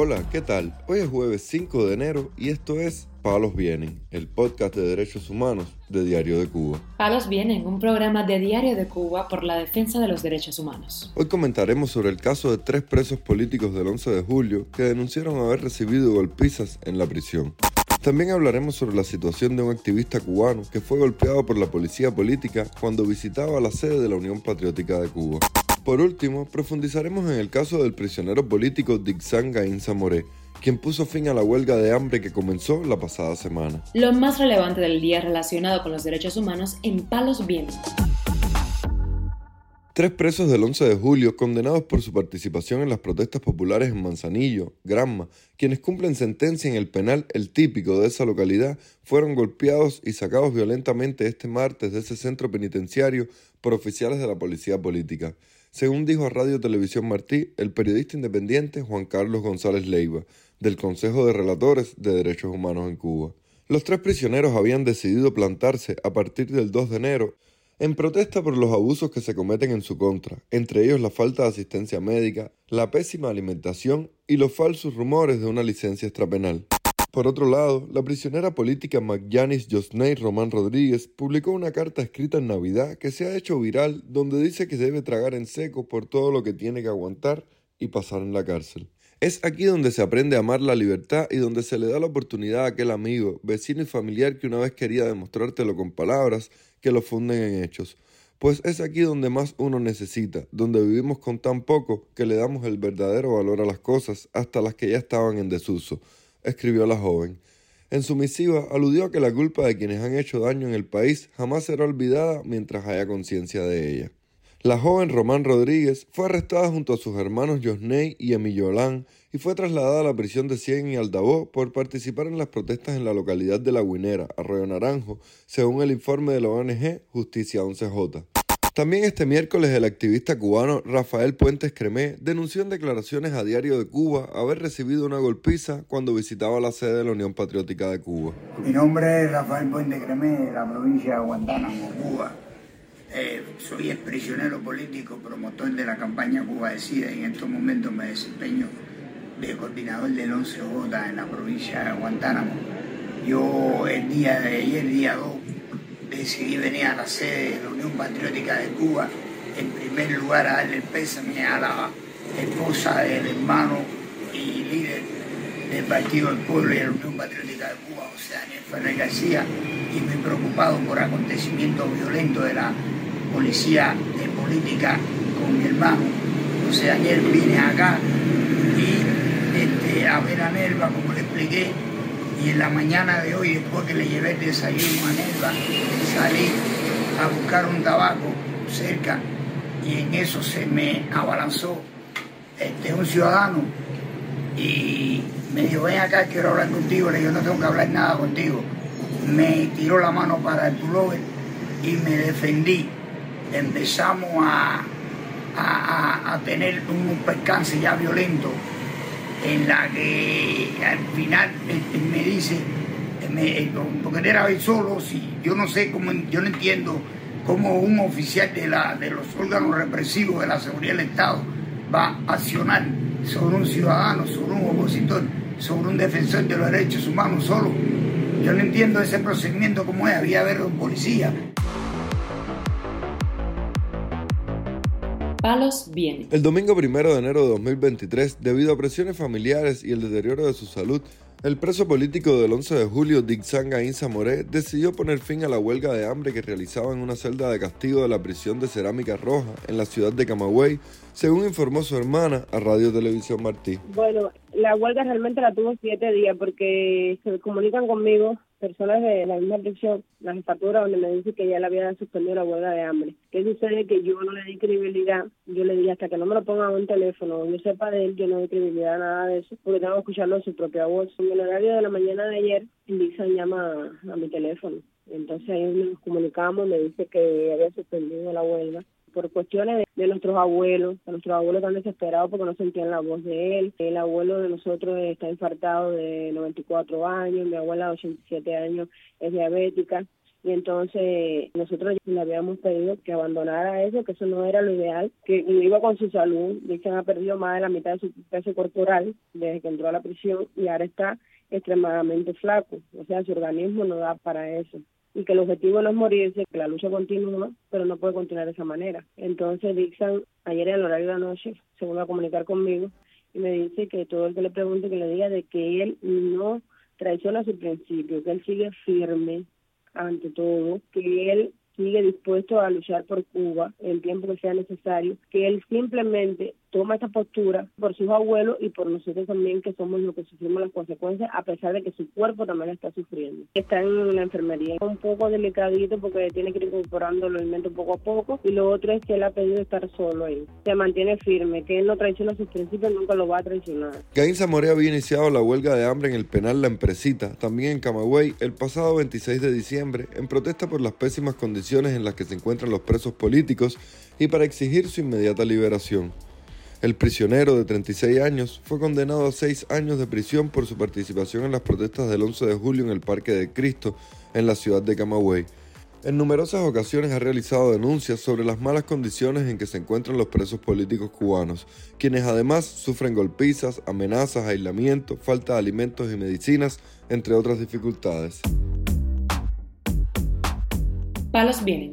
Hola, ¿qué tal? Hoy es jueves 5 de enero y esto es Palos Vienen, el podcast de derechos humanos de Diario de Cuba. Palos Vienen, un programa de Diario de Cuba por la defensa de los derechos humanos. Hoy comentaremos sobre el caso de tres presos políticos del 11 de julio que denunciaron haber recibido golpizas en la prisión. También hablaremos sobre la situación de un activista cubano que fue golpeado por la policía política cuando visitaba la sede de la Unión Patriótica de Cuba. Por último, profundizaremos en el caso del prisionero político Dixan Gaín Zamoré, quien puso fin a la huelga de hambre que comenzó la pasada semana. Lo más relevante del día relacionado con los derechos humanos en Palos Vientos. Tres presos del 11 de julio, condenados por su participación en las protestas populares en Manzanillo, Granma, quienes cumplen sentencia en el penal El Típico de esa localidad, fueron golpeados y sacados violentamente este martes de ese centro penitenciario por oficiales de la policía política según dijo a Radio Televisión Martí el periodista independiente Juan Carlos González Leiva, del Consejo de Relatores de Derechos Humanos en Cuba. Los tres prisioneros habían decidido plantarse a partir del 2 de enero en protesta por los abusos que se cometen en su contra, entre ellos la falta de asistencia médica, la pésima alimentación y los falsos rumores de una licencia extrapenal. Por otro lado, la prisionera política Magyanis Josney Román Rodríguez publicó una carta escrita en Navidad que se ha hecho viral donde dice que debe tragar en seco por todo lo que tiene que aguantar y pasar en la cárcel. Es aquí donde se aprende a amar la libertad y donde se le da la oportunidad a aquel amigo, vecino y familiar que una vez quería demostrártelo con palabras que lo funden en hechos. Pues es aquí donde más uno necesita, donde vivimos con tan poco que le damos el verdadero valor a las cosas, hasta las que ya estaban en desuso escribió la joven. En su misiva aludió a que la culpa de quienes han hecho daño en el país jamás será olvidada mientras haya conciencia de ella. La joven Román Rodríguez fue arrestada junto a sus hermanos Josney y Emillolán y fue trasladada a la prisión de Cien y Aldabó por participar en las protestas en la localidad de La Guinera, Arroyo Naranjo, según el informe de la ONG Justicia 11J. También este miércoles el activista cubano Rafael Puentes Cremé denunció en declaraciones a Diario de Cuba haber recibido una golpiza cuando visitaba la sede de la Unión Patriótica de Cuba. Mi nombre es Rafael Puentes Cremé, de la provincia de Guantánamo, Cuba. Eh, soy ex prisionero político, promotor de la campaña Cuba Decide y en estos momentos me desempeño de coordinador del 11J en la provincia de Guantánamo. Yo el día de ayer, día 2, decidí venir a la sede de la Unión Patriótica de Cuba, en primer lugar a darle el pésame a la esposa del hermano y líder del Partido del Pueblo y de la Unión Patriótica de Cuba, sea, Daniel Ferrer García, y muy preocupado por acontecimientos violentos de la policía de política con mi hermano. Entonces Daniel viene acá y este, a ver a Nerva, como le expliqué, y en la mañana de hoy, después que le llevé el desayuno a Nelva, salí a buscar un tabaco cerca y en eso se me abalanzó este, un ciudadano y me dijo, ven acá, quiero hablar contigo. Le dije, no tengo que hablar nada contigo. Me tiró la mano para el pullover y me defendí. Empezamos a, a tener un percance ya violento en la que al final este, me dice, me, porque era hoy solo, si yo no sé cómo, yo no entiendo cómo un oficial de, la, de los órganos represivos de la seguridad del Estado va a accionar sobre un ciudadano, sobre un opositor, sobre un defensor de los derechos humanos solo. Yo no entiendo ese procedimiento como es, había haber un policía. El domingo primero de enero de 2023, debido a presiones familiares y el deterioro de su salud, el preso político del 11 de julio, Dixanga Inza Moré, decidió poner fin a la huelga de hambre que realizaba en una celda de castigo de la prisión de Cerámica Roja en la ciudad de Camagüey, según informó su hermana a Radio Televisión Martí. Bueno, la huelga realmente la tuvo siete días porque se comunican conmigo personas de la misma prisión, la jefatura, donde me dice que ya le había suspendido la huelga de hambre. ¿Qué sucede? Que yo no le di credibilidad, yo le dije hasta que no me lo ponga en un teléfono, yo sepa de él, yo no di credibilidad a nada de eso, porque tengo que escucharlo en su propia voz. En el horario de la mañana de ayer, Dixon llama a, mi teléfono. Entonces ahí nos comunicamos, me dice que había suspendido la huelga por cuestiones de, nuestros abuelos. Nuestros abuelos están desesperados porque no sentían la voz de él. El abuelo de nosotros está infartado de 94 años, mi abuela de 87 años es diabética. y entonces nosotros le habíamos pedido que abandonara eso, que eso no era lo ideal, que iba con su salud, Dixon ha perdido más de la mitad de su peso corporal desde que entró a la prisión y ahora está extremadamente flaco, o sea, su organismo no da para eso y que el objetivo no es morirse, que la lucha continúa, pero no puede continuar de esa manera. Entonces Dixon, ayer en el horario de la noche, se vuelve a comunicar conmigo y me dice que todo el que le pregunte que le diga de que él no traiciona su principio, que él sigue firme ante todo, que él sigue dispuesto a luchar por Cuba el tiempo que sea necesario, que él simplemente toma esta postura por sus abuelos y por nosotros también que somos los que sufrimos las consecuencias a pesar de que su cuerpo también está sufriendo. Está en la enfermería un poco delicadito porque tiene que ir incorporando los alimentos poco a poco y lo otro es que él ha pedido estar solo ahí. Se mantiene firme, que él no traiciona sus principios, nunca lo va a traicionar. Caín Zamoré había iniciado la huelga de hambre en el penal La Empresita, también en Camagüey, el pasado 26 de diciembre, en protesta por las pésimas condiciones en las que se encuentran los presos políticos y para exigir su inmediata liberación. El prisionero de 36 años fue condenado a seis años de prisión por su participación en las protestas del 11 de julio en el Parque de Cristo, en la ciudad de Camagüey. En numerosas ocasiones ha realizado denuncias sobre las malas condiciones en que se encuentran los presos políticos cubanos, quienes además sufren golpizas, amenazas, aislamiento, falta de alimentos y medicinas, entre otras dificultades. Palos Vienen,